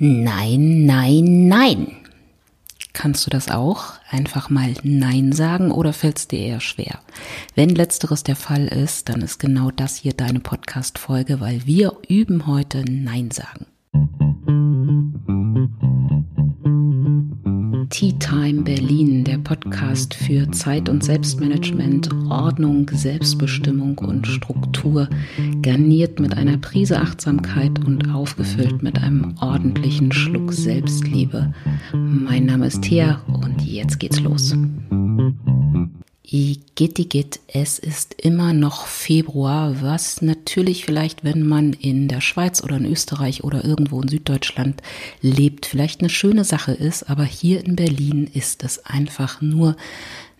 Nein, nein, nein. Kannst du das auch? Einfach mal Nein sagen oder fällt es dir eher schwer? Wenn letzteres der Fall ist, dann ist genau das hier deine Podcast-Folge, weil wir üben heute Nein sagen. Tea Time Berlin, der Podcast für Zeit- und Selbstmanagement, Ordnung, Selbstbestimmung und Struktur, garniert mit einer Prise Achtsamkeit und aufgefüllt mit einem ordentlichen Schluck Selbstliebe. Mein Name ist Thea und jetzt geht's los. Igitt, es ist immer noch Februar, was natürlich vielleicht, wenn man in der Schweiz oder in Österreich oder irgendwo in Süddeutschland lebt, vielleicht eine schöne Sache ist, aber hier in Berlin ist es einfach nur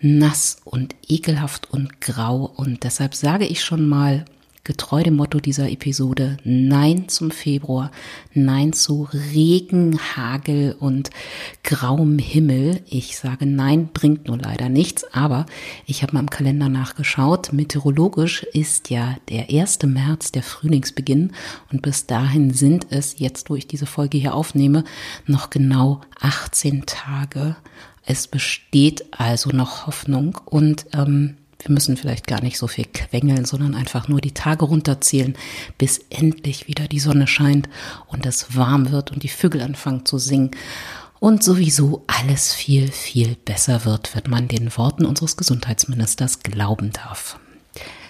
nass und ekelhaft und grau. Und deshalb sage ich schon mal getreu dem Motto dieser Episode Nein zum Februar, Nein zu Regen, Hagel und grauem Himmel. Ich sage Nein, bringt nur leider nichts, aber ich habe mal im Kalender nachgeschaut. Meteorologisch ist ja der 1. März der Frühlingsbeginn und bis dahin sind es, jetzt wo ich diese Folge hier aufnehme, noch genau 18 Tage. Es besteht also noch Hoffnung und ähm, wir müssen vielleicht gar nicht so viel quengeln, sondern einfach nur die Tage runterzählen, bis endlich wieder die Sonne scheint und es warm wird und die Vögel anfangen zu singen und sowieso alles viel, viel besser wird, wenn man den Worten unseres Gesundheitsministers glauben darf.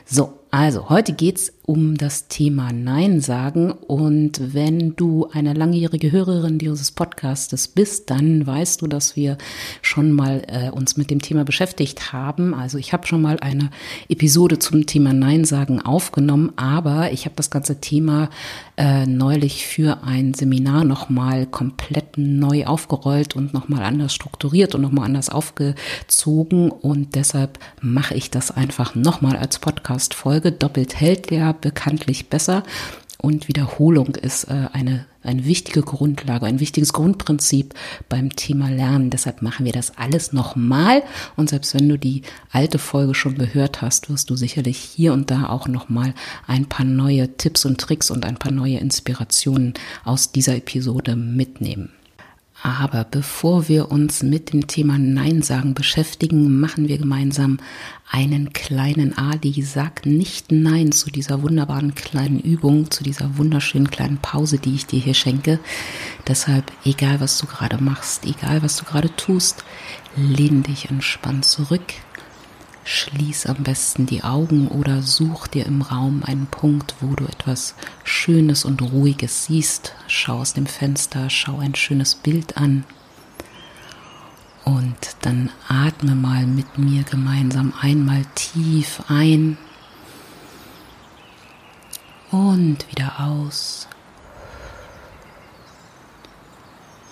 So, also heute geht's um das Thema Nein sagen. Und wenn du eine langjährige Hörerin dieses Podcastes bist, dann weißt du, dass wir schon mal äh, uns mit dem Thema beschäftigt haben. Also ich habe schon mal eine Episode zum Thema Nein sagen aufgenommen, aber ich habe das ganze Thema äh, neulich für ein Seminar nochmal komplett neu aufgerollt und nochmal anders strukturiert und nochmal anders aufgezogen. Und deshalb mache ich das einfach nochmal als Podcast-Folge. Doppelt hält ja bekanntlich besser. Und Wiederholung ist äh, eine, eine wichtige Grundlage, ein wichtiges Grundprinzip beim Thema Lernen. Deshalb machen wir das alles nochmal. Und selbst wenn du die alte Folge schon gehört hast, wirst du sicherlich hier und da auch nochmal ein paar neue Tipps und Tricks und ein paar neue Inspirationen aus dieser Episode mitnehmen. Aber bevor wir uns mit dem Thema Nein sagen beschäftigen, machen wir gemeinsam einen kleinen Ali. Sag nicht Nein zu dieser wunderbaren kleinen Übung, zu dieser wunderschönen kleinen Pause, die ich dir hier schenke. Deshalb, egal was du gerade machst, egal was du gerade tust, lehn dich entspannt zurück, Schließ am besten die Augen oder such dir im Raum einen Punkt, wo du etwas Schönes und Ruhiges siehst. Schau aus dem Fenster, schau ein schönes Bild an. Und dann atme mal mit mir gemeinsam einmal tief ein und wieder aus.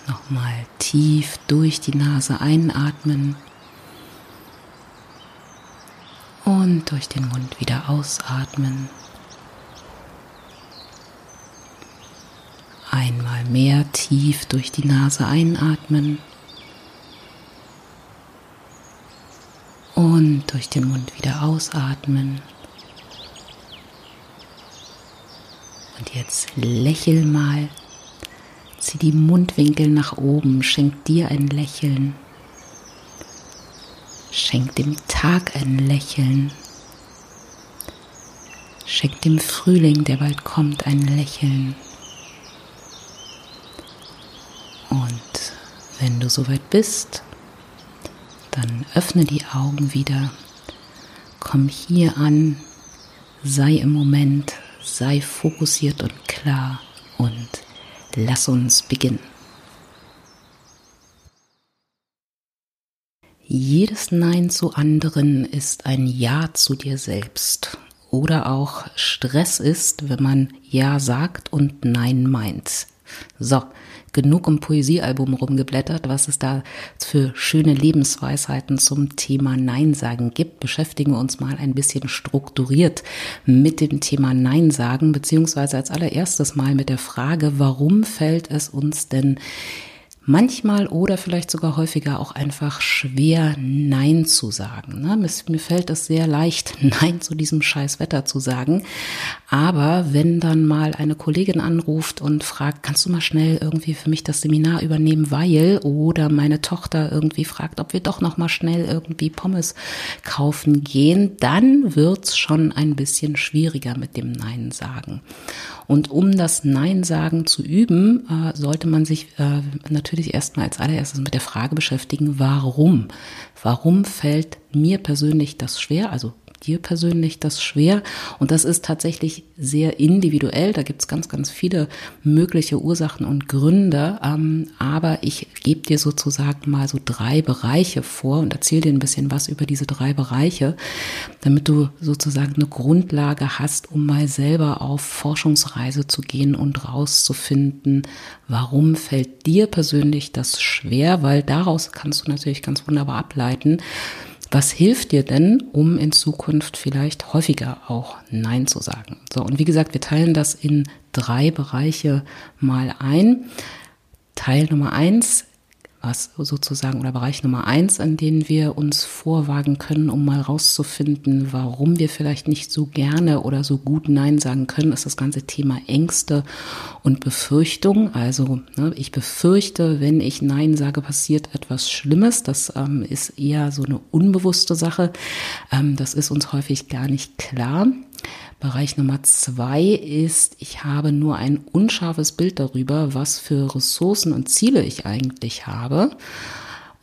Nochmal tief durch die Nase einatmen und durch den Mund wieder ausatmen. Einmal mehr tief durch die Nase einatmen und durch den Mund wieder ausatmen. Und jetzt lächel mal, zieh die Mundwinkel nach oben, schenk dir ein Lächeln. Schenk dem Tag ein Lächeln. Schenk dem Frühling, der bald kommt, ein Lächeln. Und wenn du soweit bist, dann öffne die Augen wieder. Komm hier an, sei im Moment, sei fokussiert und klar und lass uns beginnen. Jedes Nein zu anderen ist ein Ja zu dir selbst. Oder auch Stress ist, wenn man Ja sagt und Nein meint. So, genug im Poesiealbum rumgeblättert, was es da für schöne Lebensweisheiten zum Thema Nein sagen gibt. Beschäftigen wir uns mal ein bisschen strukturiert mit dem Thema Nein sagen, beziehungsweise als allererstes mal mit der Frage, warum fällt es uns denn manchmal oder vielleicht sogar häufiger auch einfach schwer Nein zu sagen. Ne? Mir fällt es sehr leicht, Nein zu diesem scheiß Wetter zu sagen. Aber wenn dann mal eine Kollegin anruft und fragt, kannst du mal schnell irgendwie für mich das Seminar übernehmen, weil oder meine Tochter irgendwie fragt, ob wir doch noch mal schnell irgendwie Pommes kaufen gehen, dann wird's schon ein bisschen schwieriger mit dem Nein sagen. Und um das Nein sagen zu üben, äh, sollte man sich äh, natürlich erstmal als allererstes mit der Frage beschäftigen, warum? Warum fällt mir persönlich das schwer? Also dir persönlich das schwer? Und das ist tatsächlich sehr individuell. Da gibt es ganz, ganz viele mögliche Ursachen und Gründe. Ähm, aber ich gebe dir sozusagen mal so drei Bereiche vor und erzähle dir ein bisschen was über diese drei Bereiche, damit du sozusagen eine Grundlage hast, um mal selber auf Forschungsreise zu gehen und rauszufinden, warum fällt dir persönlich das schwer? Weil daraus kannst du natürlich ganz wunderbar ableiten, was hilft dir denn, um in Zukunft vielleicht häufiger auch Nein zu sagen? So, und wie gesagt, wir teilen das in drei Bereiche mal ein. Teil Nummer eins was sozusagen oder Bereich Nummer eins, an den wir uns vorwagen können, um mal rauszufinden, warum wir vielleicht nicht so gerne oder so gut Nein sagen können, ist das ganze Thema Ängste und Befürchtung. Also ne, ich befürchte, wenn ich Nein sage, passiert etwas Schlimmes. Das ähm, ist eher so eine unbewusste Sache. Ähm, das ist uns häufig gar nicht klar. Bereich Nummer zwei ist, ich habe nur ein unscharfes Bild darüber, was für Ressourcen und Ziele ich eigentlich habe.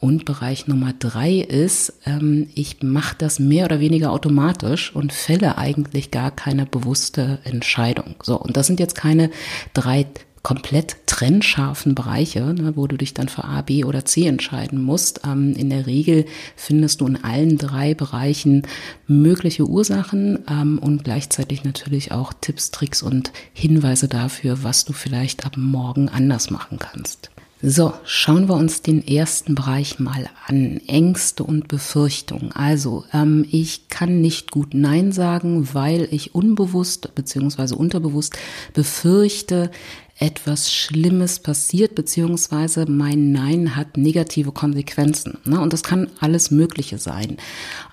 Und Bereich Nummer drei ist, ähm, ich mache das mehr oder weniger automatisch und fälle eigentlich gar keine bewusste Entscheidung. So, und das sind jetzt keine drei komplett trennscharfen Bereiche, ne, wo du dich dann für A, B oder C entscheiden musst. Ähm, in der Regel findest du in allen drei Bereichen mögliche Ursachen ähm, und gleichzeitig natürlich auch Tipps, Tricks und Hinweise dafür, was du vielleicht ab morgen anders machen kannst. So, schauen wir uns den ersten Bereich mal an. Ängste und Befürchtungen. Also, ähm, ich kann nicht gut Nein sagen, weil ich unbewusst bzw. unterbewusst befürchte, etwas Schlimmes passiert, beziehungsweise mein Nein hat negative Konsequenzen. Ne? Und das kann alles Mögliche sein.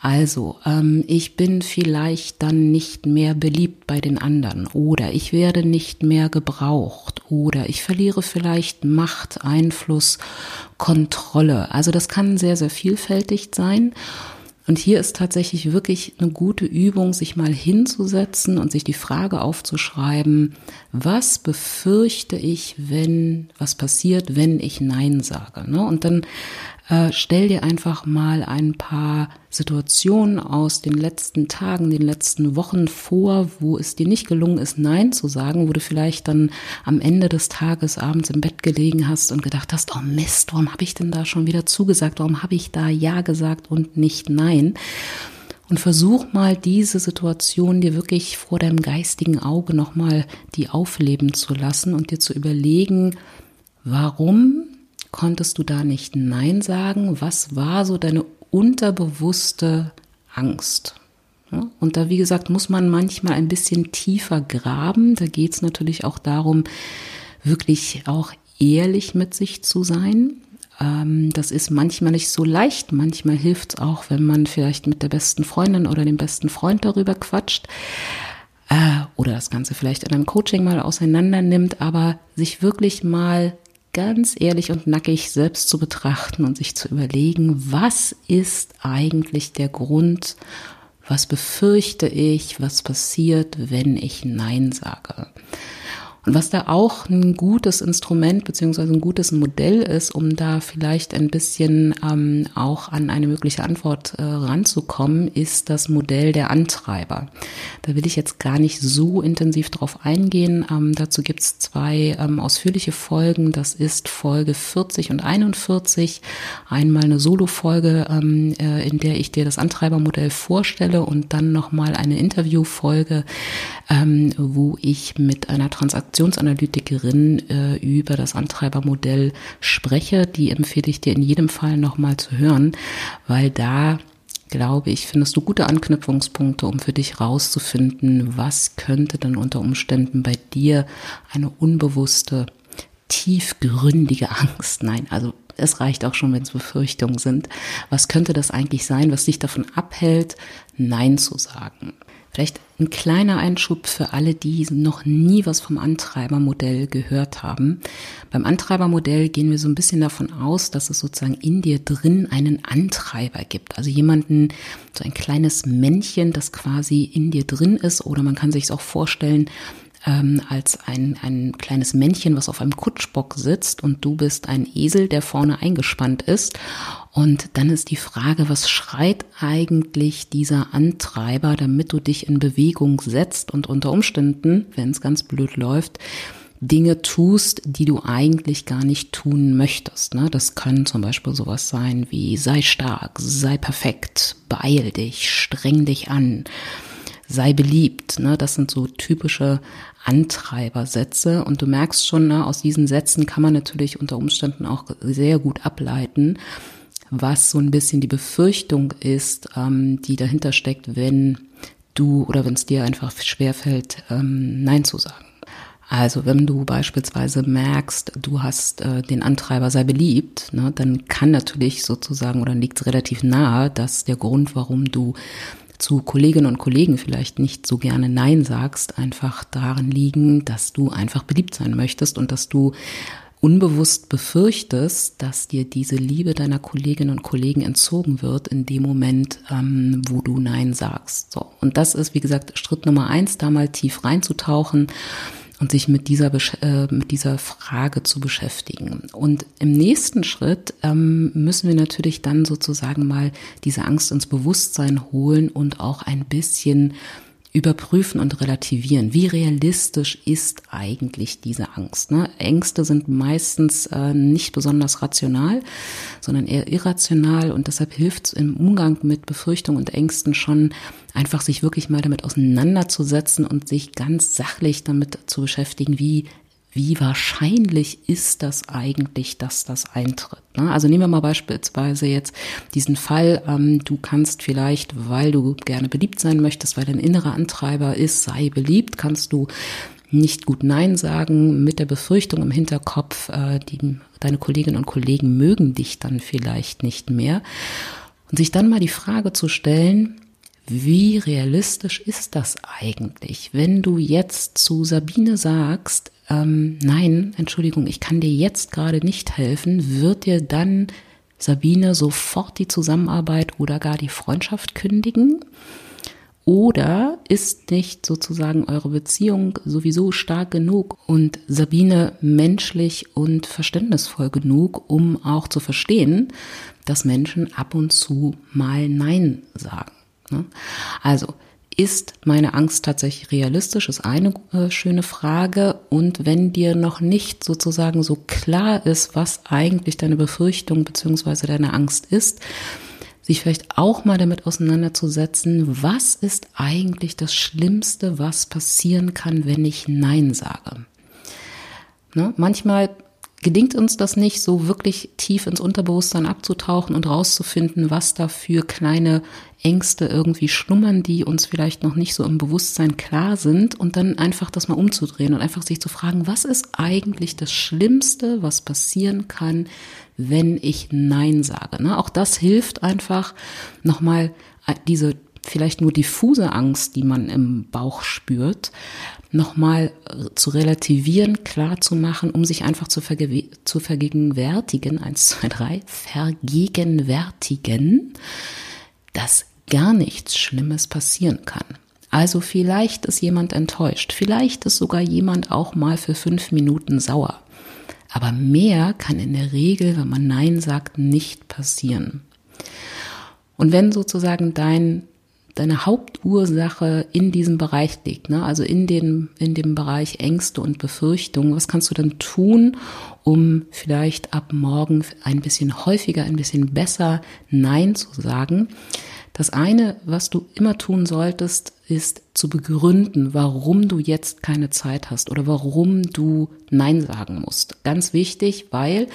Also, ähm, ich bin vielleicht dann nicht mehr beliebt bei den anderen oder ich werde nicht mehr gebraucht oder ich verliere vielleicht Macht, Einfluss, Kontrolle. Also das kann sehr, sehr vielfältig sein. Und hier ist tatsächlich wirklich eine gute Übung, sich mal hinzusetzen und sich die Frage aufzuschreiben, was befürchte ich, wenn, was passiert, wenn ich Nein sage. Ne? Und dann äh, stell dir einfach mal ein paar Situationen aus den letzten Tagen, den letzten Wochen vor, wo es dir nicht gelungen ist, Nein zu sagen, wo du vielleicht dann am Ende des Tages abends im Bett gelegen hast und gedacht hast, oh Mist, warum habe ich denn da schon wieder zugesagt? Warum habe ich da Ja gesagt und nicht Nein? Und versuch mal diese Situation dir wirklich vor deinem geistigen Auge nochmal die aufleben zu lassen und dir zu überlegen, warum konntest du da nicht Nein sagen? Was war so deine unterbewusste Angst? und da, wie gesagt, muss man manchmal ein bisschen tiefer graben. Da geht es natürlich auch darum, wirklich auch ehrlich mit sich zu sein. Ähm, das ist manchmal nicht so leicht. Manchmal hilft es auch, wenn man vielleicht mit der besten Freundin oder dem besten Freund darüber quatscht äh, oder das Ganze vielleicht in einem Coaching mal auseinander nimmt, aber sich wirklich mal ganz ehrlich und nackig selbst zu betrachten und sich zu überlegen, was ist eigentlich der Grund, was befürchte ich, was passiert, wenn ich Nein sage. Und was da auch ein gutes Instrument beziehungsweise ein gutes Modell ist, um da vielleicht ein bisschen ähm, auch an eine mögliche Antwort äh, ranzukommen, ist das Modell der Antreiber. Da will ich jetzt gar nicht so intensiv drauf eingehen. Ähm, dazu gibt's zwei ähm, ausführliche Folgen. Das ist Folge 40 und 41. Einmal eine Solo-Folge, ähm, äh, in der ich dir das Antreibermodell vorstelle und dann nochmal eine Interviewfolge, ähm, wo ich mit einer Transaktion Transaktionsanalytikerin äh, über das Antreibermodell spreche. Die empfehle ich dir in jedem Fall nochmal zu hören, weil da glaube ich, findest du gute Anknüpfungspunkte, um für dich rauszufinden, was könnte denn unter Umständen bei dir eine unbewusste tiefgründige Angst. Nein, also es reicht auch schon, wenn es Befürchtungen sind. Was könnte das eigentlich sein, was dich davon abhält, Nein zu sagen? Vielleicht ein kleiner Einschub für alle, die noch nie was vom Antreibermodell gehört haben. Beim Antreibermodell gehen wir so ein bisschen davon aus, dass es sozusagen in dir drin einen Antreiber gibt. Also jemanden, so ein kleines Männchen, das quasi in dir drin ist. Oder man kann sich es auch vorstellen, ähm, als ein, ein kleines Männchen, was auf einem Kutschbock sitzt und du bist ein Esel, der vorne eingespannt ist. Und dann ist die Frage, was schreit eigentlich dieser Antreiber, damit du dich in Bewegung setzt und unter Umständen, wenn es ganz blöd läuft, Dinge tust, die du eigentlich gar nicht tun möchtest. Ne? Das kann zum Beispiel sowas sein wie sei stark, sei perfekt, beeil dich, streng dich an, sei beliebt. Ne? Das sind so typische Antreibersätze. Und du merkst schon, ne, aus diesen Sätzen kann man natürlich unter Umständen auch sehr gut ableiten, was so ein bisschen die Befürchtung ist, ähm, die dahinter steckt, wenn du oder wenn es dir einfach schwerfällt, ähm, Nein zu sagen. Also wenn du beispielsweise merkst, du hast äh, den Antreiber sei beliebt, ne, dann kann natürlich sozusagen oder liegt es relativ nahe, dass der Grund, warum du zu Kolleginnen und Kollegen vielleicht nicht so gerne Nein sagst, einfach darin liegen, dass du einfach beliebt sein möchtest und dass du unbewusst befürchtest, dass dir diese Liebe deiner Kolleginnen und Kollegen entzogen wird in dem Moment, ähm, wo du Nein sagst. So. Und das ist, wie gesagt, Schritt Nummer eins, da mal tief reinzutauchen und sich mit dieser, äh, mit dieser Frage zu beschäftigen. Und im nächsten Schritt ähm, müssen wir natürlich dann sozusagen mal diese Angst ins Bewusstsein holen und auch ein bisschen überprüfen und relativieren. Wie realistisch ist eigentlich diese Angst? Ne? Ängste sind meistens äh, nicht besonders rational, sondern eher irrational und deshalb hilft es im Umgang mit Befürchtungen und Ängsten schon, einfach sich wirklich mal damit auseinanderzusetzen und sich ganz sachlich damit zu beschäftigen, wie wie wahrscheinlich ist das eigentlich, dass das eintritt? Ne? Also nehmen wir mal beispielsweise jetzt diesen Fall, ähm, du kannst vielleicht, weil du gerne beliebt sein möchtest, weil dein innerer Antreiber ist, sei beliebt, kannst du nicht gut Nein sagen, mit der Befürchtung im Hinterkopf, äh, die, deine Kolleginnen und Kollegen mögen dich dann vielleicht nicht mehr. Und sich dann mal die Frage zu stellen, wie realistisch ist das eigentlich, wenn du jetzt zu Sabine sagst, ähm, nein, Entschuldigung, ich kann dir jetzt gerade nicht helfen, wird dir dann Sabine sofort die Zusammenarbeit oder gar die Freundschaft kündigen? Oder ist nicht sozusagen eure Beziehung sowieso stark genug und Sabine menschlich und verständnisvoll genug, um auch zu verstehen, dass Menschen ab und zu mal Nein sagen? Ne? Also, ist meine Angst tatsächlich realistisch, ist eine äh, schöne Frage. Und wenn dir noch nicht sozusagen so klar ist, was eigentlich deine Befürchtung beziehungsweise deine Angst ist, sich vielleicht auch mal damit auseinanderzusetzen, was ist eigentlich das Schlimmste, was passieren kann, wenn ich Nein sage. Ne? Manchmal gelingt uns das nicht, so wirklich tief ins Unterbewusstsein abzutauchen und rauszufinden, was da für kleine Ängste irgendwie schlummern, die uns vielleicht noch nicht so im Bewusstsein klar sind und dann einfach das mal umzudrehen und einfach sich zu fragen, was ist eigentlich das Schlimmste, was passieren kann, wenn ich Nein sage. Ne? Auch das hilft einfach nochmal äh, diese vielleicht nur diffuse Angst, die man im Bauch spürt, nochmal zu relativieren, klar zu machen, um sich einfach zu, verge zu vergegenwärtigen, eins, zwei, drei, vergegenwärtigen, dass gar nichts Schlimmes passieren kann. Also vielleicht ist jemand enttäuscht, vielleicht ist sogar jemand auch mal für fünf Minuten sauer. Aber mehr kann in der Regel, wenn man Nein sagt, nicht passieren. Und wenn sozusagen dein deine Hauptursache in diesem Bereich liegt, ne? also in, den, in dem Bereich Ängste und Befürchtungen, was kannst du dann tun, um vielleicht ab morgen ein bisschen häufiger, ein bisschen besser Nein zu sagen? Das eine, was du immer tun solltest, ist zu begründen, warum du jetzt keine Zeit hast oder warum du Nein sagen musst. Ganz wichtig, weil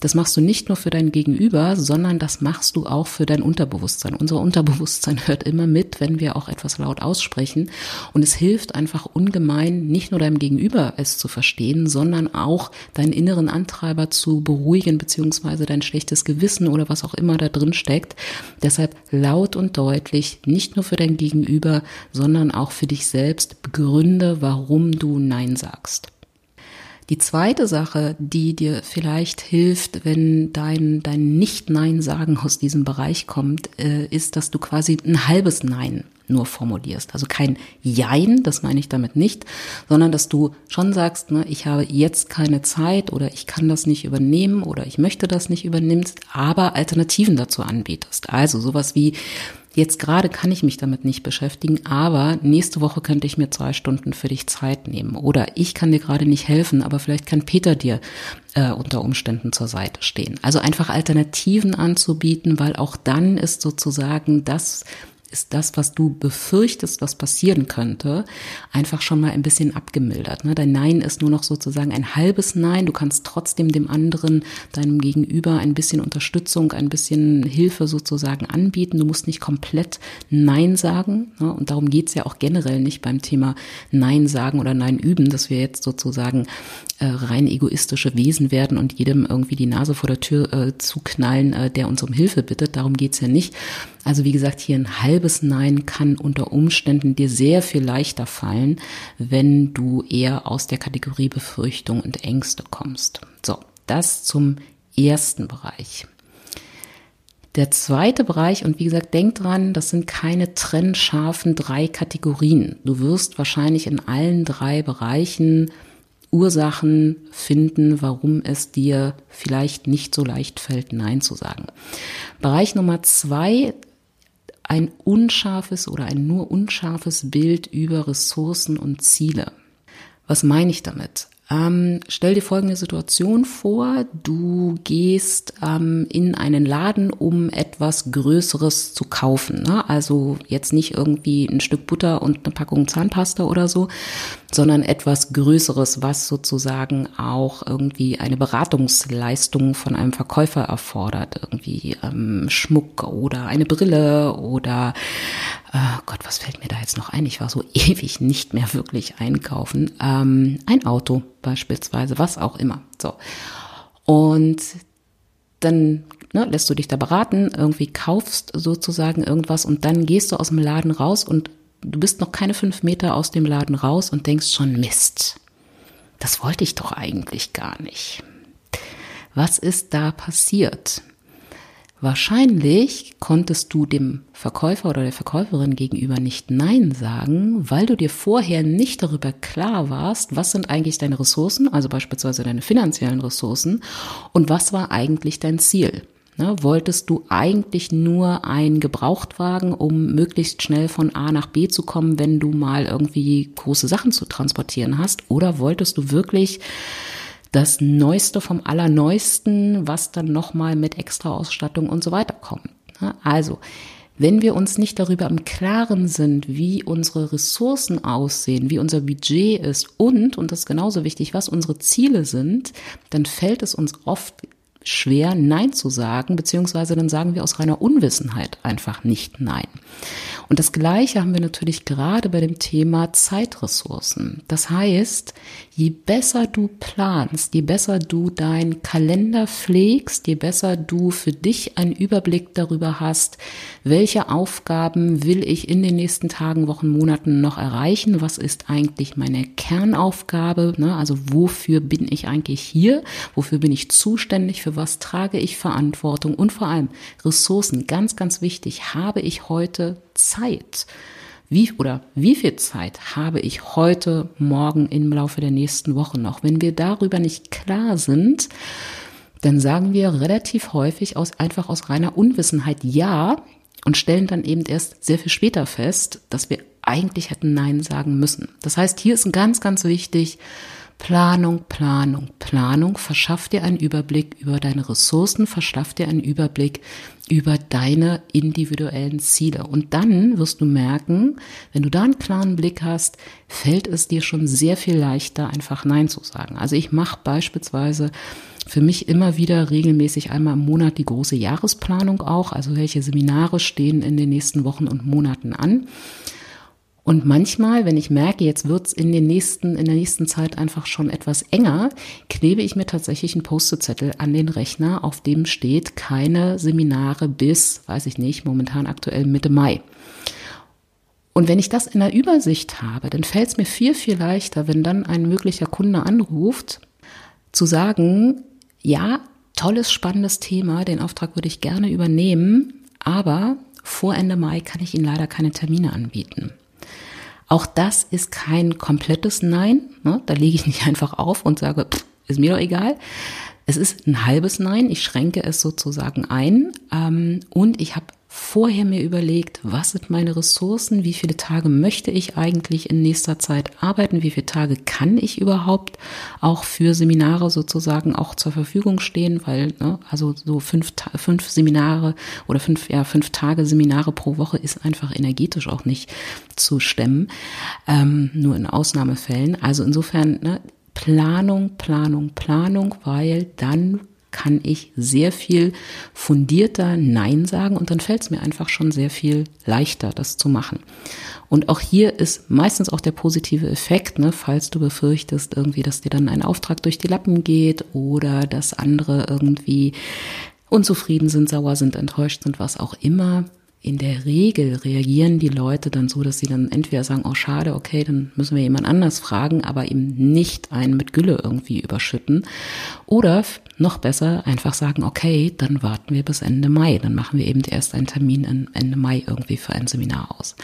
das machst du nicht nur für dein Gegenüber, sondern das machst du auch für dein Unterbewusstsein. Unser Unterbewusstsein hört immer mit, wenn wir auch etwas laut aussprechen. Und es hilft einfach ungemein, nicht nur deinem Gegenüber es zu verstehen, sondern auch deinen inneren Antreiber zu beruhigen, beziehungsweise dein schlechtes Gewissen oder was auch immer da drin steckt. Deshalb laut und deutlich, nicht nur für dein Gegenüber, sondern auch für dich selbst begründe, warum du Nein sagst. Die zweite Sache, die dir vielleicht hilft, wenn dein, dein Nicht-Nein-Sagen aus diesem Bereich kommt, äh, ist, dass du quasi ein halbes Nein nur formulierst. Also kein Jein, das meine ich damit nicht, sondern dass du schon sagst, ne, ich habe jetzt keine Zeit oder ich kann das nicht übernehmen oder ich möchte das nicht übernehmen, aber Alternativen dazu anbietest. Also sowas wie, Jetzt gerade kann ich mich damit nicht beschäftigen, aber nächste Woche könnte ich mir zwei Stunden für dich Zeit nehmen. Oder ich kann dir gerade nicht helfen, aber vielleicht kann Peter dir äh, unter Umständen zur Seite stehen. Also einfach Alternativen anzubieten, weil auch dann ist sozusagen das, ist das, was du befürchtest, was passieren könnte, einfach schon mal ein bisschen abgemildert. Ne? Dein Nein ist nur noch sozusagen ein halbes Nein. Du kannst trotzdem dem anderen, deinem Gegenüber ein bisschen Unterstützung, ein bisschen Hilfe sozusagen anbieten. Du musst nicht komplett Nein sagen. Ne? Und darum geht's ja auch generell nicht beim Thema Nein sagen oder Nein üben, dass wir jetzt sozusagen äh, rein egoistische Wesen werden und jedem irgendwie die Nase vor der Tür äh, zuknallen, äh, der uns um Hilfe bittet. Darum geht's ja nicht. Also wie gesagt, hier ein halbes Nein kann unter Umständen dir sehr viel leichter fallen, wenn du eher aus der Kategorie Befürchtung und Ängste kommst. So, das zum ersten Bereich. Der zweite Bereich, und wie gesagt, denk dran, das sind keine trennscharfen drei Kategorien. Du wirst wahrscheinlich in allen drei Bereichen Ursachen finden, warum es dir vielleicht nicht so leicht fällt, Nein zu sagen. Bereich Nummer zwei ein unscharfes oder ein nur unscharfes Bild über Ressourcen und Ziele. Was meine ich damit? Ähm, stell dir folgende Situation vor, du gehst ähm, in einen Laden, um etwas Größeres zu kaufen. Ne? Also jetzt nicht irgendwie ein Stück Butter und eine Packung Zahnpasta oder so, sondern etwas Größeres, was sozusagen auch irgendwie eine Beratungsleistung von einem Verkäufer erfordert. Irgendwie ähm, Schmuck oder eine Brille oder oh Gott, was fällt mir da jetzt noch ein? Ich war so ewig nicht mehr wirklich einkaufen. Ähm, ein Auto beispielsweise, was auch immer. So. Und dann ne, lässt du dich da beraten, irgendwie kaufst sozusagen irgendwas und dann gehst du aus dem Laden raus und du bist noch keine fünf Meter aus dem Laden raus und denkst schon, Mist, das wollte ich doch eigentlich gar nicht. Was ist da passiert? Wahrscheinlich konntest du dem Verkäufer oder der Verkäuferin gegenüber nicht Nein sagen, weil du dir vorher nicht darüber klar warst, was sind eigentlich deine Ressourcen, also beispielsweise deine finanziellen Ressourcen, und was war eigentlich dein Ziel. Ne, wolltest du eigentlich nur einen Gebrauchtwagen, um möglichst schnell von A nach B zu kommen, wenn du mal irgendwie große Sachen zu transportieren hast? Oder wolltest du wirklich das Neueste vom Allerneuesten, was dann nochmal mit Extra-Ausstattung und so weiter kommt. Also, wenn wir uns nicht darüber im Klaren sind, wie unsere Ressourcen aussehen, wie unser Budget ist und, und das ist genauso wichtig, was unsere Ziele sind, dann fällt es uns oft schwer, Nein zu sagen, beziehungsweise dann sagen wir aus reiner Unwissenheit einfach nicht Nein. Und das Gleiche haben wir natürlich gerade bei dem Thema Zeitressourcen. Das heißt, je besser du planst, je besser du deinen Kalender pflegst, je besser du für dich einen Überblick darüber hast, welche Aufgaben will ich in den nächsten Tagen, Wochen, Monaten noch erreichen, was ist eigentlich meine Kernaufgabe, ne? also wofür bin ich eigentlich hier, wofür bin ich zuständig, für was trage ich Verantwortung und vor allem Ressourcen, ganz, ganz wichtig, habe ich heute Zeit? Wie oder wie viel Zeit habe ich heute, morgen im Laufe der nächsten Woche noch? Wenn wir darüber nicht klar sind, dann sagen wir relativ häufig aus, einfach aus reiner Unwissenheit ja und stellen dann eben erst sehr viel später fest, dass wir eigentlich hätten Nein sagen müssen. Das heißt, hier ist ganz, ganz wichtig, Planung, Planung, Planung verschafft dir einen Überblick über deine Ressourcen, verschafft dir einen Überblick über deine individuellen Ziele. Und dann wirst du merken, wenn du da einen klaren Blick hast, fällt es dir schon sehr viel leichter, einfach Nein zu sagen. Also ich mache beispielsweise für mich immer wieder regelmäßig einmal im Monat die große Jahresplanung auch, also welche Seminare stehen in den nächsten Wochen und Monaten an. Und manchmal, wenn ich merke, jetzt wird's in den nächsten, in der nächsten Zeit einfach schon etwas enger, klebe ich mir tatsächlich einen Post-it-Zettel an den Rechner, auf dem steht keine Seminare bis, weiß ich nicht, momentan aktuell Mitte Mai. Und wenn ich das in der Übersicht habe, dann fällt es mir viel, viel leichter, wenn dann ein möglicher Kunde anruft, zu sagen, ja, tolles, spannendes Thema, den Auftrag würde ich gerne übernehmen, aber vor Ende Mai kann ich Ihnen leider keine Termine anbieten. Auch das ist kein komplettes Nein. Ne? Da lege ich nicht einfach auf und sage, pff, ist mir doch egal. Es ist ein halbes Nein. Ich schränke es sozusagen ein. Ähm, und ich habe vorher mir überlegt, was sind meine Ressourcen, wie viele Tage möchte ich eigentlich in nächster Zeit arbeiten, wie viele Tage kann ich überhaupt auch für Seminare sozusagen auch zur Verfügung stehen, weil ne, also so fünf, fünf Seminare oder fünf, ja, fünf Tage Seminare pro Woche ist einfach energetisch auch nicht zu stemmen, ähm, nur in Ausnahmefällen. Also insofern ne, Planung, Planung, Planung, weil dann kann ich sehr viel fundierter Nein sagen und dann fällt es mir einfach schon sehr viel leichter, das zu machen. Und auch hier ist meistens auch der positive Effekt, ne, falls du befürchtest irgendwie, dass dir dann ein Auftrag durch die Lappen geht oder dass andere irgendwie unzufrieden sind, sauer sind, enttäuscht sind, was auch immer in der Regel reagieren die Leute dann so, dass sie dann entweder sagen, oh schade, okay, dann müssen wir jemand anders fragen, aber eben nicht einen mit Gülle irgendwie überschütten. Oder noch besser einfach sagen, okay, dann warten wir bis Ende Mai. Dann machen wir eben erst einen Termin Ende Mai irgendwie für ein Seminar aus.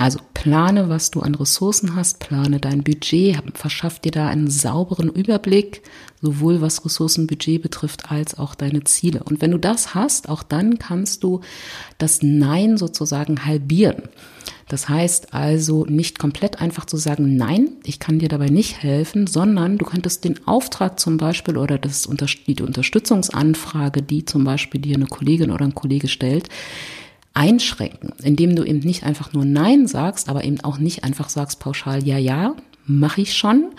Also plane, was du an Ressourcen hast, plane dein Budget, verschaff dir da einen sauberen Überblick, sowohl was Ressourcenbudget betrifft als auch deine Ziele. Und wenn du das hast, auch dann kannst du das Nein sozusagen halbieren. Das heißt also nicht komplett einfach zu sagen, nein, ich kann dir dabei nicht helfen, sondern du könntest den Auftrag zum Beispiel oder das, die Unterstützungsanfrage, die zum Beispiel dir eine Kollegin oder ein Kollege stellt, einschränken, indem du eben nicht einfach nur Nein sagst, aber eben auch nicht einfach sagst pauschal, ja, ja, mache ich schon,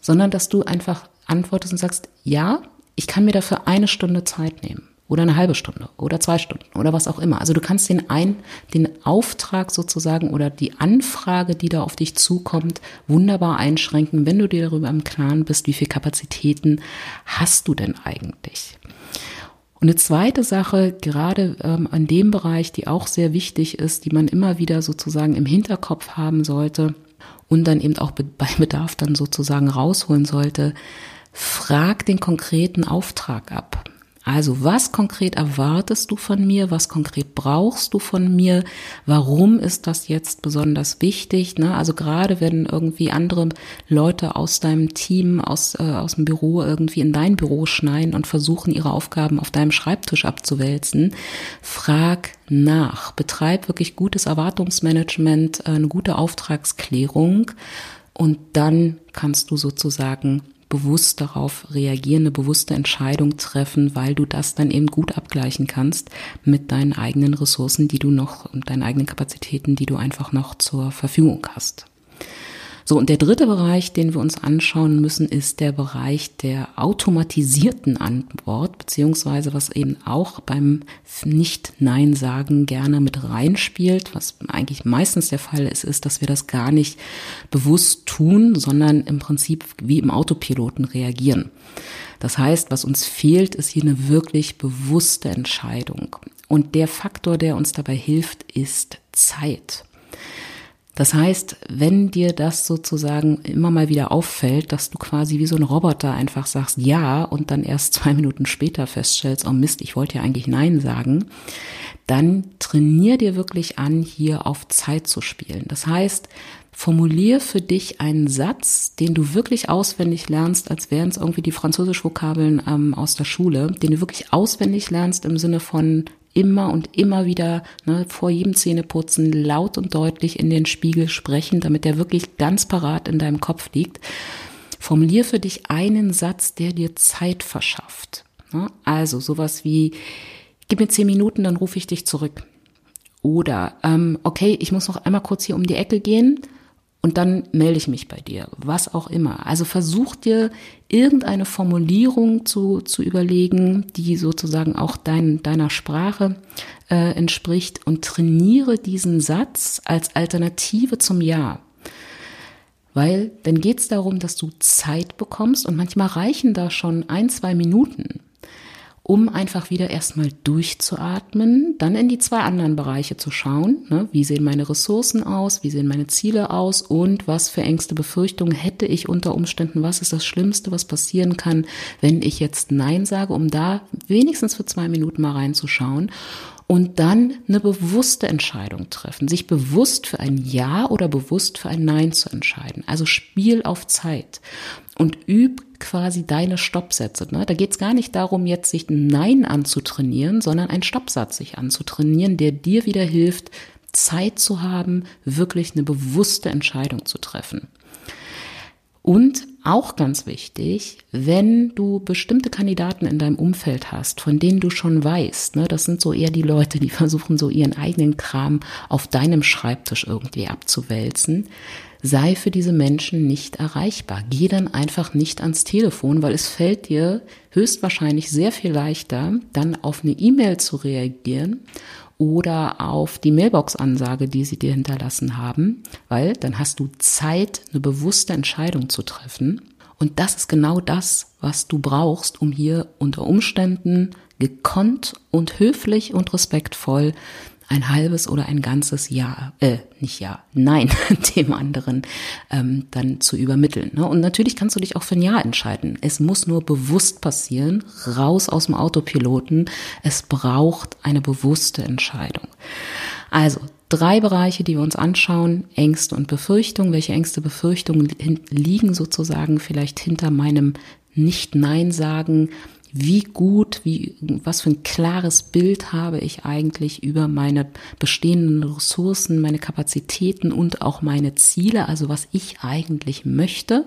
sondern dass du einfach antwortest und sagst, ja, ich kann mir dafür eine Stunde Zeit nehmen oder eine halbe Stunde oder zwei Stunden oder was auch immer. Also du kannst den ein, den Auftrag sozusagen oder die Anfrage, die da auf dich zukommt, wunderbar einschränken, wenn du dir darüber im Klaren bist, wie viel Kapazitäten hast du denn eigentlich? Und eine zweite Sache, gerade ähm, an dem Bereich, die auch sehr wichtig ist, die man immer wieder sozusagen im Hinterkopf haben sollte und dann eben auch bei Bedarf dann sozusagen rausholen sollte, frag den konkreten Auftrag ab. Also was konkret erwartest du von mir? Was konkret brauchst du von mir? Warum ist das jetzt besonders wichtig? Ne? Also gerade wenn irgendwie andere Leute aus deinem Team, aus, äh, aus dem Büro irgendwie in dein Büro schneiden und versuchen, ihre Aufgaben auf deinem Schreibtisch abzuwälzen, frag nach. Betreib wirklich gutes Erwartungsmanagement, äh, eine gute Auftragsklärung und dann kannst du sozusagen bewusst darauf reagieren, eine bewusste Entscheidung treffen, weil du das dann eben gut abgleichen kannst mit deinen eigenen Ressourcen, die du noch, deinen eigenen Kapazitäten, die du einfach noch zur Verfügung hast. So, und der dritte Bereich, den wir uns anschauen müssen, ist der Bereich der automatisierten Antwort, beziehungsweise was eben auch beim Nicht-Nein sagen gerne mit reinspielt, was eigentlich meistens der Fall ist, ist, dass wir das gar nicht bewusst tun, sondern im Prinzip wie im Autopiloten reagieren. Das heißt, was uns fehlt, ist hier eine wirklich bewusste Entscheidung. Und der Faktor, der uns dabei hilft, ist Zeit. Das heißt, wenn dir das sozusagen immer mal wieder auffällt, dass du quasi wie so ein Roboter einfach sagst ja und dann erst zwei Minuten später feststellst, oh Mist, ich wollte ja eigentlich nein sagen, dann trainier dir wirklich an, hier auf Zeit zu spielen. Das heißt, formulier für dich einen Satz, den du wirklich auswendig lernst, als wären es irgendwie die Französisch-Vokabeln ähm, aus der Schule, den du wirklich auswendig lernst im Sinne von immer und immer wieder ne, vor jedem Zähneputzen laut und deutlich in den Spiegel sprechen, damit der wirklich ganz parat in deinem Kopf liegt. formulier für dich einen Satz, der dir Zeit verschafft. Also sowas wie, gib mir zehn Minuten, dann rufe ich dich zurück. Oder, ähm, okay, ich muss noch einmal kurz hier um die Ecke gehen und dann melde ich mich bei dir, was auch immer. Also versuch dir irgendeine Formulierung zu, zu überlegen, die sozusagen auch dein, deiner Sprache äh, entspricht und trainiere diesen Satz als Alternative zum Ja. Weil dann geht es darum, dass du Zeit bekommst und manchmal reichen da schon ein, zwei Minuten um einfach wieder erstmal durchzuatmen, dann in die zwei anderen Bereiche zu schauen. Ne? Wie sehen meine Ressourcen aus? Wie sehen meine Ziele aus? Und was für Ängste, Befürchtungen hätte ich unter Umständen? Was ist das Schlimmste, was passieren kann, wenn ich jetzt Nein sage, um da wenigstens für zwei Minuten mal reinzuschauen? Und dann eine bewusste Entscheidung treffen, sich bewusst für ein Ja oder bewusst für ein Nein zu entscheiden. Also Spiel auf Zeit und üb quasi deine Stoppsätze. Ne? Da geht es gar nicht darum, jetzt sich ein Nein anzutrainieren, sondern einen Stoppsatz sich anzutrainieren, der dir wieder hilft, Zeit zu haben, wirklich eine bewusste Entscheidung zu treffen. Und auch ganz wichtig, wenn du bestimmte Kandidaten in deinem Umfeld hast, von denen du schon weißt, ne, das sind so eher die Leute, die versuchen so ihren eigenen Kram auf deinem Schreibtisch irgendwie abzuwälzen, sei für diese Menschen nicht erreichbar. Geh dann einfach nicht ans Telefon, weil es fällt dir höchstwahrscheinlich sehr viel leichter, dann auf eine E-Mail zu reagieren oder auf die Mailbox-Ansage, die sie dir hinterlassen haben, weil dann hast du Zeit, eine bewusste Entscheidung zu treffen. Und das ist genau das, was du brauchst, um hier unter Umständen gekonnt und höflich und respektvoll ein halbes oder ein ganzes Jahr, äh, nicht Jahr, nein, dem anderen ähm, dann zu übermitteln. Ne? Und natürlich kannst du dich auch für ein Ja entscheiden. Es muss nur bewusst passieren, raus aus dem Autopiloten. Es braucht eine bewusste Entscheidung. Also drei Bereiche, die wir uns anschauen, Ängste und Befürchtungen. Welche Ängste, Befürchtungen liegen sozusagen vielleicht hinter meinem Nicht-Nein sagen? Wie gut, wie, was für ein klares Bild habe ich eigentlich über meine bestehenden Ressourcen, meine Kapazitäten und auch meine Ziele, also was ich eigentlich möchte.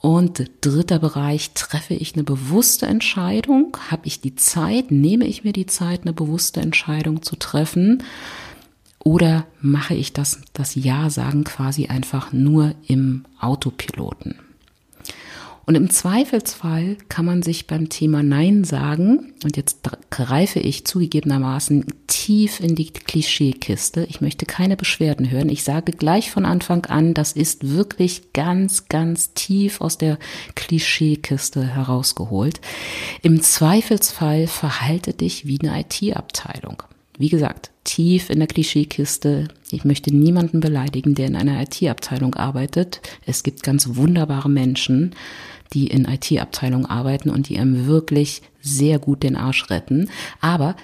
Und dritter Bereich, treffe ich eine bewusste Entscheidung? Habe ich die Zeit? Nehme ich mir die Zeit, eine bewusste Entscheidung zu treffen? Oder mache ich das, das Ja sagen quasi einfach nur im Autopiloten? Und im Zweifelsfall kann man sich beim Thema Nein sagen, und jetzt greife ich zugegebenermaßen tief in die Klischeekiste. Ich möchte keine Beschwerden hören. Ich sage gleich von Anfang an, das ist wirklich ganz, ganz tief aus der Klischeekiste herausgeholt. Im Zweifelsfall verhalte dich wie eine IT-Abteilung. Wie gesagt, tief in der Klischeekiste. Ich möchte niemanden beleidigen, der in einer IT-Abteilung arbeitet. Es gibt ganz wunderbare Menschen, die in IT-Abteilungen arbeiten und die einem wirklich sehr gut den Arsch retten. Aber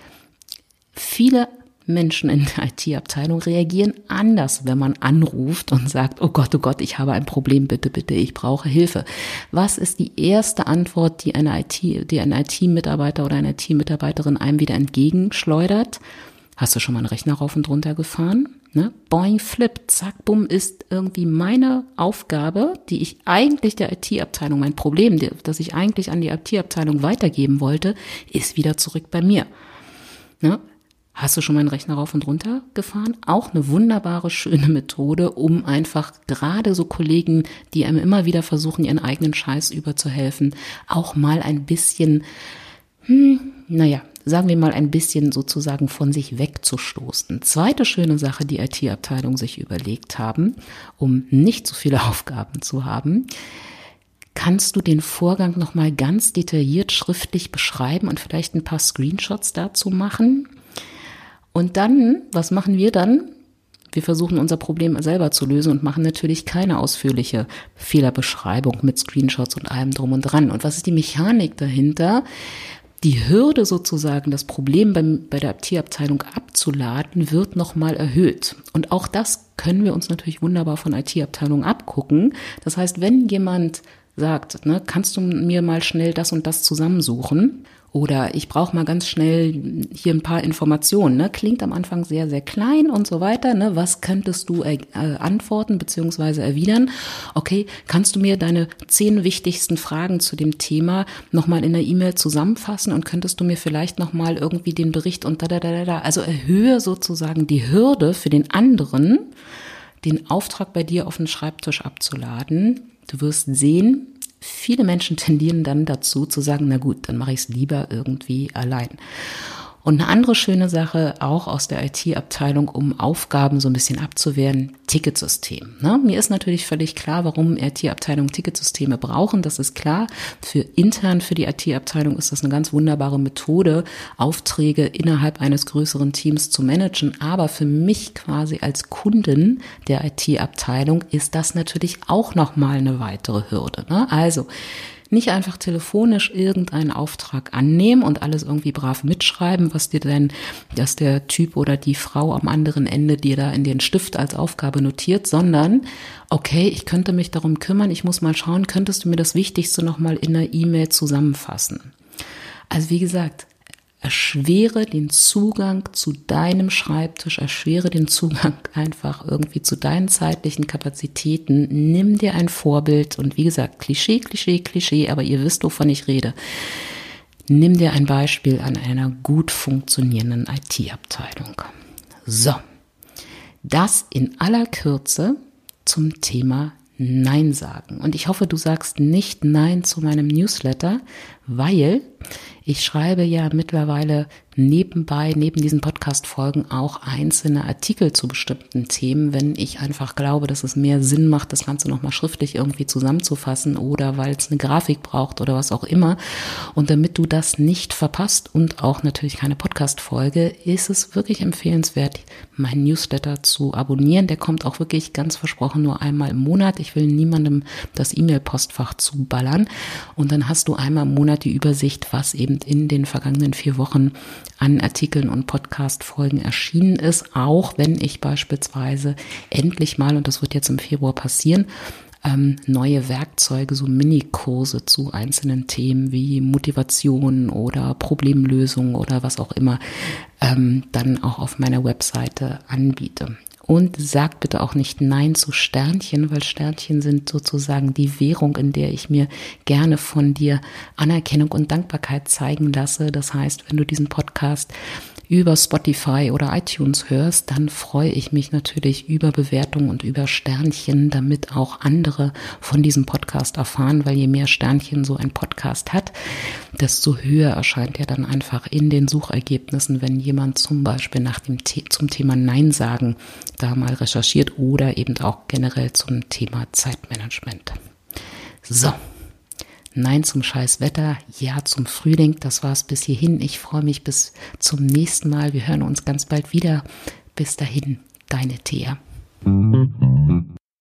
viele Menschen in der IT-Abteilung reagieren anders, wenn man anruft und sagt, oh Gott, oh Gott, ich habe ein Problem, bitte, bitte, ich brauche Hilfe. Was ist die erste Antwort, die eine IT, die ein IT-Mitarbeiter oder eine IT-Mitarbeiterin einem wieder entgegenschleudert? Hast du schon mal einen Rechner rauf und runter gefahren? Ne? Boing, flip, zack, bumm ist irgendwie meine Aufgabe, die ich eigentlich der IT-Abteilung, mein Problem, das ich eigentlich an die IT-Abteilung weitergeben wollte, ist wieder zurück bei mir. Ne? Hast du schon mal einen Rechner rauf und runter gefahren? Auch eine wunderbare, schöne Methode, um einfach gerade so Kollegen, die einem immer wieder versuchen, ihren eigenen Scheiß überzuhelfen, auch mal ein bisschen, hm, naja, sagen wir mal, ein bisschen sozusagen von sich wegzustoßen. Zweite schöne Sache, die IT-Abteilung sich überlegt haben, um nicht so viele Aufgaben zu haben, kannst du den Vorgang nochmal ganz detailliert schriftlich beschreiben und vielleicht ein paar Screenshots dazu machen. Und dann, was machen wir dann? Wir versuchen unser Problem selber zu lösen und machen natürlich keine ausführliche Fehlerbeschreibung mit Screenshots und allem drum und dran. Und was ist die Mechanik dahinter? Die Hürde sozusagen, das Problem beim, bei der Tierabteilung abzuladen, wird nochmal erhöht. Und auch das können wir uns natürlich wunderbar von IT-Abteilungen abgucken. Das heißt, wenn jemand sagt, ne, kannst du mir mal schnell das und das zusammensuchen? Oder ich brauche mal ganz schnell hier ein paar Informationen. Ne? Klingt am Anfang sehr, sehr klein und so weiter. Ne? Was könntest du äh, antworten bzw. erwidern? Okay, kannst du mir deine zehn wichtigsten Fragen zu dem Thema nochmal in der E-Mail zusammenfassen und könntest du mir vielleicht nochmal irgendwie den Bericht und da, da, da, da. Also erhöhe sozusagen die Hürde für den anderen, den Auftrag bei dir auf den Schreibtisch abzuladen. Du wirst sehen, viele Menschen tendieren dann dazu zu sagen, na gut, dann mache ich es lieber irgendwie allein. Und eine andere schöne Sache, auch aus der IT-Abteilung, um Aufgaben so ein bisschen abzuwehren, Ticketsystem. Ne? Mir ist natürlich völlig klar, warum IT-Abteilungen Ticketsysteme brauchen. Das ist klar. Für intern für die IT-Abteilung ist das eine ganz wunderbare Methode, Aufträge innerhalb eines größeren Teams zu managen. Aber für mich quasi als Kunden der IT-Abteilung ist das natürlich auch nochmal eine weitere Hürde. Ne? Also nicht einfach telefonisch irgendeinen Auftrag annehmen und alles irgendwie brav mitschreiben, was dir denn, dass der Typ oder die Frau am anderen Ende dir da in den Stift als Aufgabe notiert, sondern okay, ich könnte mich darum kümmern, ich muss mal schauen, könntest du mir das Wichtigste nochmal in einer E-Mail zusammenfassen? Also wie gesagt, erschwere den Zugang zu deinem Schreibtisch, erschwere den Zugang einfach irgendwie zu deinen zeitlichen Kapazitäten. Nimm dir ein Vorbild und wie gesagt, Klischee, Klischee, Klischee, aber ihr wisst, wovon ich rede. Nimm dir ein Beispiel an einer gut funktionierenden IT-Abteilung. So, das in aller Kürze zum Thema Nein sagen. Und ich hoffe, du sagst nicht Nein zu meinem Newsletter, weil ich schreibe ja mittlerweile nebenbei, neben diesen Podcast-Folgen auch einzelne Artikel zu bestimmten Themen, wenn ich einfach glaube, dass es mehr Sinn macht, das Ganze nochmal schriftlich irgendwie zusammenzufassen oder weil es eine Grafik braucht oder was auch immer. Und damit du das nicht verpasst und auch natürlich keine Podcast-Folge, ist es wirklich empfehlenswert, meinen Newsletter zu abonnieren. Der kommt auch wirklich ganz versprochen nur einmal im Monat. Ich will niemandem das E-Mail-Postfach zuballern. Und dann hast du einmal im Monat die Übersicht, was eben in den vergangenen vier Wochen an Artikeln und Podcast-Folgen erschienen ist, auch wenn ich beispielsweise endlich mal, und das wird jetzt im Februar passieren, ähm, neue Werkzeuge, so Minikurse zu einzelnen Themen wie Motivation oder Problemlösung oder was auch immer, ähm, dann auch auf meiner Webseite anbiete. Und sag bitte auch nicht Nein zu Sternchen, weil Sternchen sind sozusagen die Währung, in der ich mir gerne von dir Anerkennung und Dankbarkeit zeigen lasse. Das heißt, wenn du diesen Podcast über Spotify oder iTunes hörst, dann freue ich mich natürlich über Bewertungen und über Sternchen, damit auch andere von diesem Podcast erfahren, weil je mehr Sternchen so ein Podcast hat, desto höher erscheint er dann einfach in den Suchergebnissen, wenn jemand zum Beispiel nach dem The zum Thema Nein sagen da mal recherchiert oder eben auch generell zum Thema Zeitmanagement. So. Nein zum scheiß Wetter, ja zum Frühling. Das war's bis hierhin. Ich freue mich bis zum nächsten Mal. Wir hören uns ganz bald wieder. Bis dahin, deine Thea.